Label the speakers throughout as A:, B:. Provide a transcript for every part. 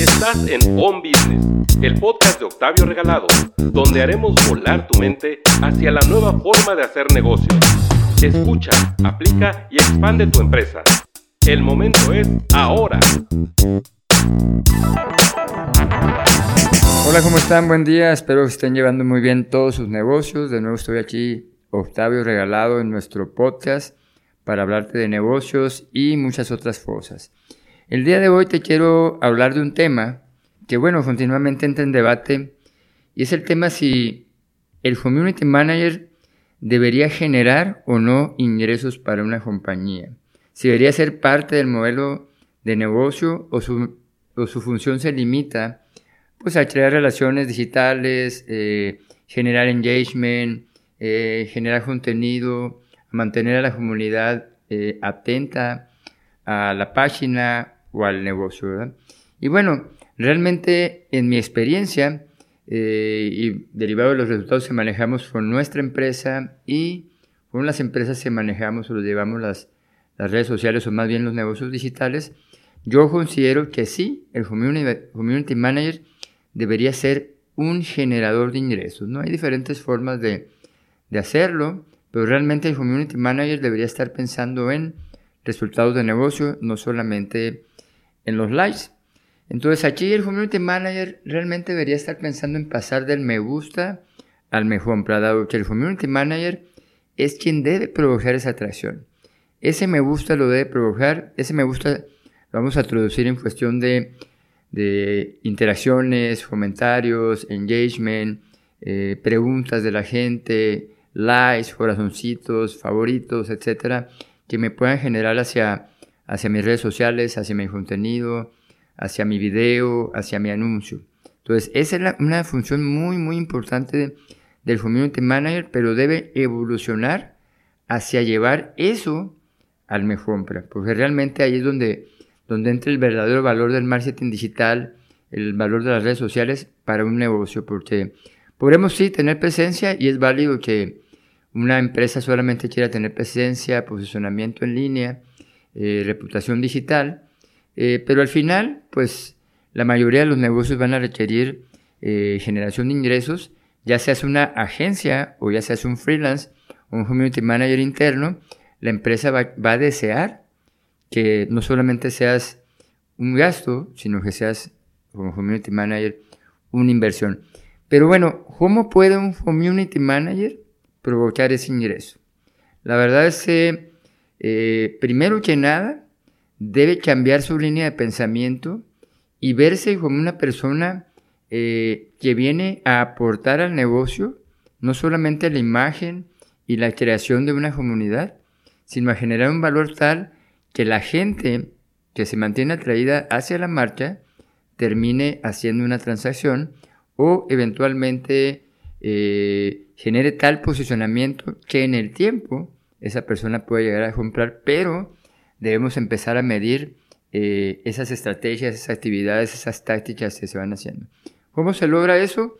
A: Estás en On Business, el podcast de Octavio Regalado, donde haremos volar tu mente hacia la nueva forma de hacer negocios. Escucha, aplica y expande tu empresa. El momento es ahora.
B: Hola, ¿cómo están? Buen día. Espero que estén llevando muy bien todos sus negocios. De nuevo estoy aquí, Octavio Regalado, en nuestro podcast para hablarte de negocios y muchas otras cosas. El día de hoy te quiero hablar de un tema que, bueno, continuamente entra en debate y es el tema si el Community Manager debería generar o no ingresos para una compañía. Si debería ser parte del modelo de negocio o su, función se limita pues, a crear relaciones digitales, eh, generar engagement, eh, generar contenido, mantener a la comunidad eh, atenta a la página o al negocio. ¿verdad? Y bueno, realmente en mi experiencia eh, y derivado de los resultados que manejamos con nuestra empresa y con las empresas que manejamos o los llevamos las, las redes sociales o más bien los negocios digitales, yo considero que sí, el community, manager debería ser un generador de ingresos. ¿no? Hay diferentes formas de, de hacerlo, pero realmente el community manager debería estar pensando en resultados de negocio, no solamente en los likes. Entonces aquí el community manager realmente debería estar pensando en pasar del me gusta al me compra, el community manager es quien debe provocar esa atracción. Ese me gusta lo debe provocar, ese me gusta lo vamos a traducir en cuestión de, de interacciones, comentarios, engagement, eh, preguntas de la gente, likes, corazoncitos, favoritos, etcétera, que me puedan generar hacia hacia mis redes sociales, hacia mi contenido, hacia mi video, hacia mi anuncio. Entonces, esa es una función muy, muy importante del Community Manager, pero debe evolucionar hacia llevar eso al mejor, porque realmente ahí es donde, donde entra el verdadero valor del marketing digital, el valor de las redes sociales para un negocio, porque podremos sí tener presencia y es válido que una empresa solamente quiera tener presencia, posicionamiento en línea, eh, reputación digital, eh, pero al final, pues la mayoría de los negocios van a requerir eh, generación de ingresos, ya seas una agencia o ya seas un freelance un community manager interno, la empresa va, va a desear que no solamente seas un gasto, sino que seas como community manager una inversión. Pero bueno, ¿cómo puede un community manager provocar ese ingreso? La verdad es que eh, primero que nada, debe cambiar su línea de pensamiento y verse como una persona eh, que viene a aportar al negocio, no solamente la imagen y la creación de una comunidad, sino a generar un valor tal que la gente que se mantiene atraída hacia la marcha termine haciendo una transacción o eventualmente eh, genere tal posicionamiento que en el tiempo esa persona puede llegar a comprar, pero debemos empezar a medir eh, esas estrategias, esas actividades, esas tácticas que se van haciendo. ¿Cómo se logra eso?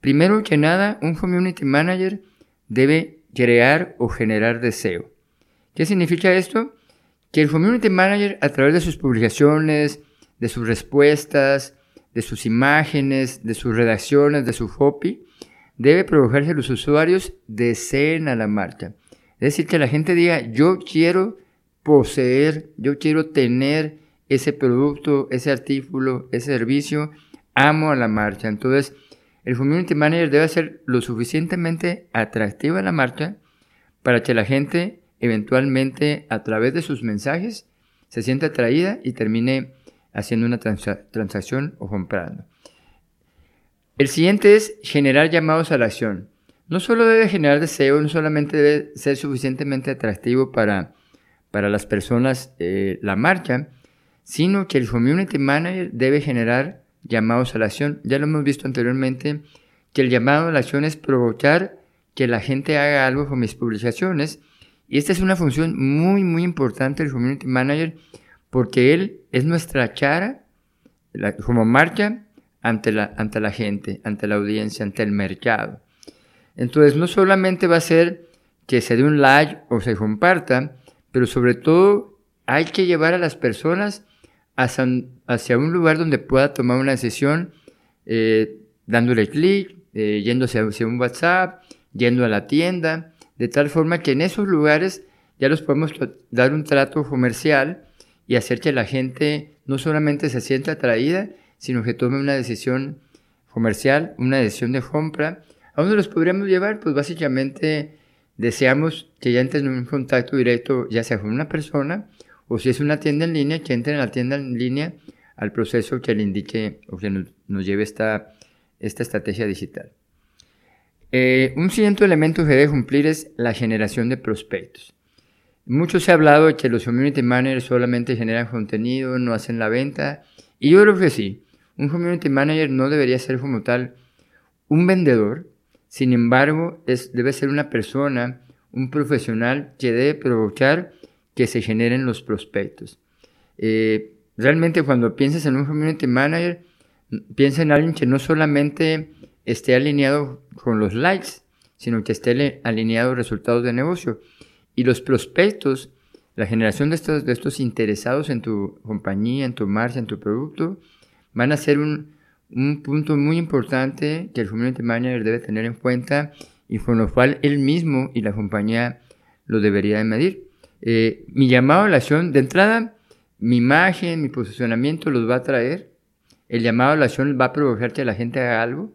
B: Primero que nada, un community manager debe crear o generar deseo. ¿Qué significa esto? Que el community manager a través de sus publicaciones, de sus respuestas, de sus imágenes, de sus redacciones, de su copy, debe provocar que los usuarios deseen a la marca. Es decir, que la gente diga, yo quiero poseer, yo quiero tener ese producto, ese artículo, ese servicio, amo a la marcha. Entonces, el community manager debe ser lo suficientemente atractivo a la marcha para que la gente eventualmente a través de sus mensajes se sienta atraída y termine haciendo una transacción o comprando. El siguiente es generar llamados a la acción no solo debe generar deseo, no solamente debe ser suficientemente atractivo para, para las personas eh, la marcha, sino que el community manager debe generar llamados a la acción. Ya lo hemos visto anteriormente, que el llamado a la acción es provocar que la gente haga algo con mis publicaciones. Y esta es una función muy, muy importante del community manager porque él es nuestra cara como marca ante la, ante la gente, ante la audiencia, ante el mercado. Entonces, no solamente va a ser que se dé un like o se comparta, pero sobre todo hay que llevar a las personas hacia, un lugar donde pueda tomar una decisión eh, dándole clic, eh, yéndose hacia un WhatsApp, yendo a la tienda, de tal forma que en esos lugares ya los podemos dar un trato comercial y hacer que la gente no solamente se sienta atraída, sino que tome una decisión comercial, una decisión de compra. ¿A dónde los podríamos llevar? Pues básicamente deseamos que ya entren en un contacto directo, ya sea con una persona o si es una tienda en línea, que entren a la tienda en línea al proceso que le indique o que nos, lleve esta, esta estrategia digital. Eh, un siguiente elemento que debe cumplir es la generación de prospectos. Mucho se ha hablado de que los community managers solamente generan contenido, no hacen la venta, y yo creo que sí. Un community manager no debería ser como tal un vendedor, sin embargo, debe ser una persona, un profesional que debe provocar que se generen los prospectos. Eh, realmente cuando piensas en un community manager, piensa en alguien que no solamente esté alineado con los likes, sino que esté alineado a resultados de negocio. Y los prospectos, la generación de estos, de estos interesados en tu compañía, en tu marca, en tu producto, van a ser un, un punto muy importante que el community manager debe tener en cuenta y con lo cual él mismo y la compañía lo debería de medir. Eh, mi llamado a la acción, de entrada, mi imagen, mi posicionamiento los va a traer. El llamado a la acción va a provocar que la gente haga algo.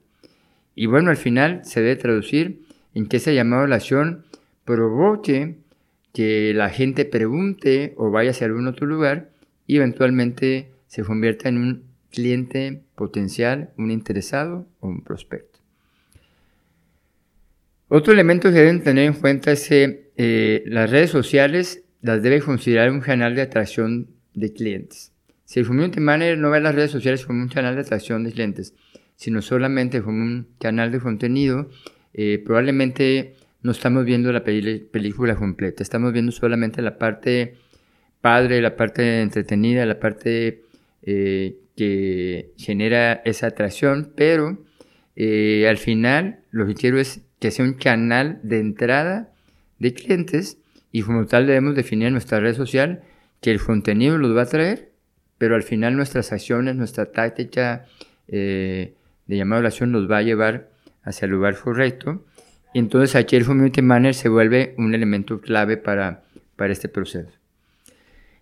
B: Y bueno, al final se debe traducir en que ese llamado a la acción provoque que la gente pregunte o vaya hacia algún otro lugar y eventualmente se convierta en un cliente potencial, un interesado o un prospecto. Otro elemento que deben tener en cuenta es que eh, las redes sociales las debe considerar un canal de atracción de clientes. Si el community manager no ve las redes sociales como un canal de atracción de clientes, sino solamente como un canal de contenido, eh, probablemente no estamos viendo la película completa, estamos viendo solamente la parte padre, la parte entretenida, la parte eh, que genera esa atracción, pero eh, al final lo que quiero es que sea un canal de entrada de clientes y como tal debemos definir nuestra red social que el contenido los va a traer, pero al final nuestras acciones, nuestra táctica eh, de llamada a acción nos va a llevar hacia el lugar correcto. Entonces aquí el community manager se vuelve un elemento clave para, para este proceso.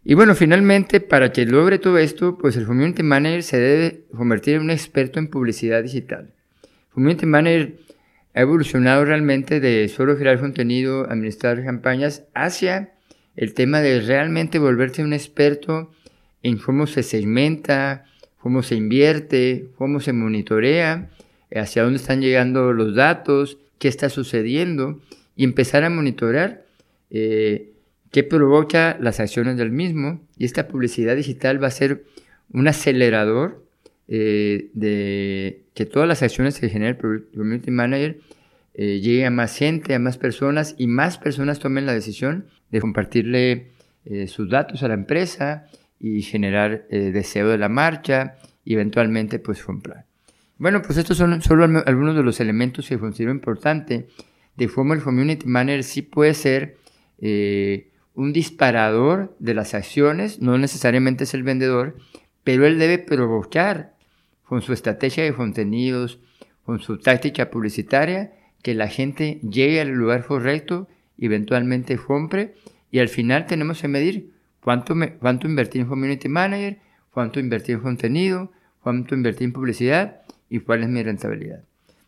B: Y bueno, finalmente, para que logre todo esto, pues el community manager se debe convertir en un experto en publicidad digital. Community manager ha evolucionado realmente de solo crear contenido, administrar campañas, hacia el tema de realmente volverse un experto en cómo se segmenta, cómo se invierte, cómo se monitorea, hacia dónde están llegando los datos, qué está sucediendo y empezar a monitorear eh, qué provoca las acciones del mismo. Y esta publicidad digital va a ser un acelerador eh, de que todas las acciones que genera el Community Manager eh, lleguen a más gente, a más personas y más personas tomen la decisión de compartirle eh, sus datos a la empresa y generar deseo de la marcha y eventualmente pues comprar. Bueno, pues estos son solo algunos de los elementos que considero importante de cómo el Community Manager sí puede ser un disparador de las acciones, no necesariamente es el vendedor, pero él debe provocar con su estrategia de contenidos, con su táctica publicitaria, que la gente llegue al lugar correcto, eventualmente compre, y al final tenemos que medir cuánto, cuánto invertir en Community Manager, cuánto invertir en contenido, cuánto invertir en publicidad y cuál es mi rentabilidad.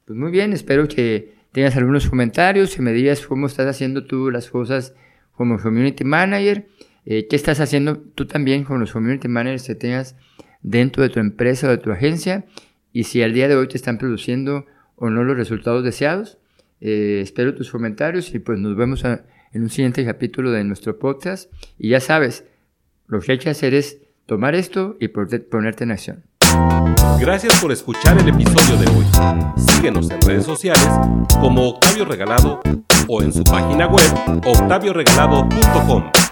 B: Pues muy bien, espero que tengas algunos comentarios, que me digas cómo estás haciendo tú las cosas como community manager. Eh, ¿Qué estás haciendo tú también con los community managers que tengas dentro de tu empresa o de tu agencia? Y si al día de hoy te están produciendo o no los resultados deseados. Eh, espero tus comentarios y pues nos vemos en un siguiente capítulo de nuestro podcast. Y ya sabes, lo que hay que hacer es tomar esto y ponerte en acción.
A: Gracias por escuchar el episodio de hoy. Síguenos en redes sociales como Octavio Regalado o en su página web octavioregalado.com.